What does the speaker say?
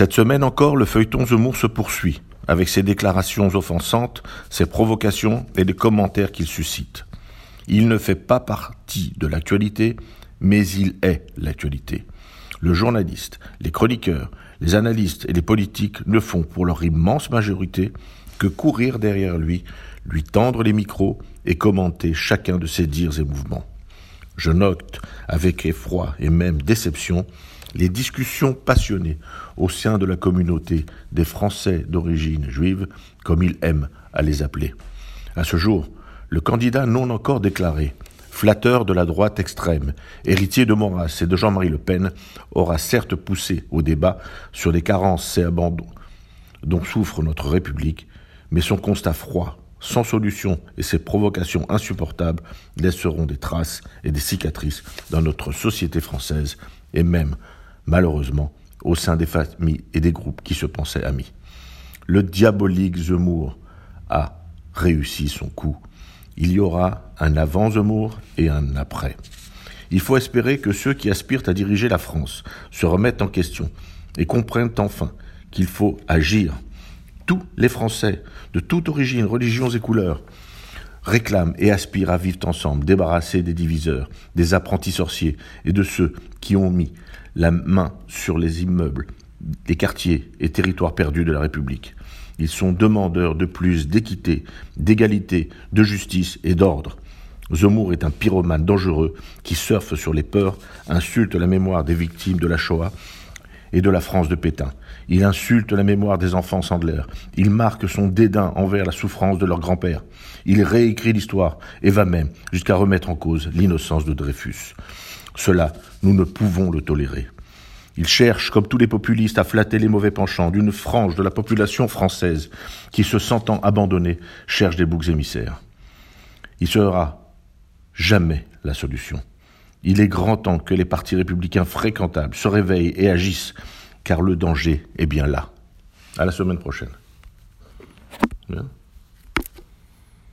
Cette semaine encore, le feuilleton Zemmour se poursuit, avec ses déclarations offensantes, ses provocations et les commentaires qu'il suscite. Il ne fait pas partie de l'actualité, mais il est l'actualité. Le journaliste, les chroniqueurs, les analystes et les politiques ne font pour leur immense majorité que courir derrière lui, lui tendre les micros et commenter chacun de ses dires et mouvements. Je note avec effroi et même déception les discussions passionnées au sein de la communauté des Français d'origine juive, comme il aime à les appeler. À ce jour, le candidat non encore déclaré, flatteur de la droite extrême, héritier de Maurras et de Jean-Marie Le Pen, aura certes poussé au débat sur les carences et abandons dont souffre notre République, mais son constat froid, sans solution et ses provocations insupportables laisseront des traces et des cicatrices dans notre société française et même malheureusement, au sein des familles et des groupes qui se pensaient amis. Le diabolique Zemmour a réussi son coup. Il y aura un avant Zemmour et un après. Il faut espérer que ceux qui aspirent à diriger la France se remettent en question et comprennent enfin qu'il faut agir. Tous les Français, de toute origine, religions et couleurs, réclament et aspirent à vivre ensemble, débarrassés des diviseurs, des apprentis sorciers et de ceux qui ont mis la main sur les immeubles, les quartiers et territoires perdus de la République. Ils sont demandeurs de plus d'équité, d'égalité, de justice et d'ordre. Zemmour est un pyromane dangereux qui surfe sur les peurs, insulte la mémoire des victimes de la Shoah et de la France de Pétain. Il insulte la mémoire des enfants Sandler. Il marque son dédain envers la souffrance de leur grand-père. Il réécrit l'histoire et va même jusqu'à remettre en cause l'innocence de Dreyfus. Cela, nous ne pouvons le tolérer. Il cherche, comme tous les populistes, à flatter les mauvais penchants d'une frange de la population française qui, se sentant abandonnée, cherche des boucs émissaires. Il sera jamais la solution. Il est grand temps que les partis républicains fréquentables se réveillent et agissent, car le danger est bien là. À la semaine prochaine.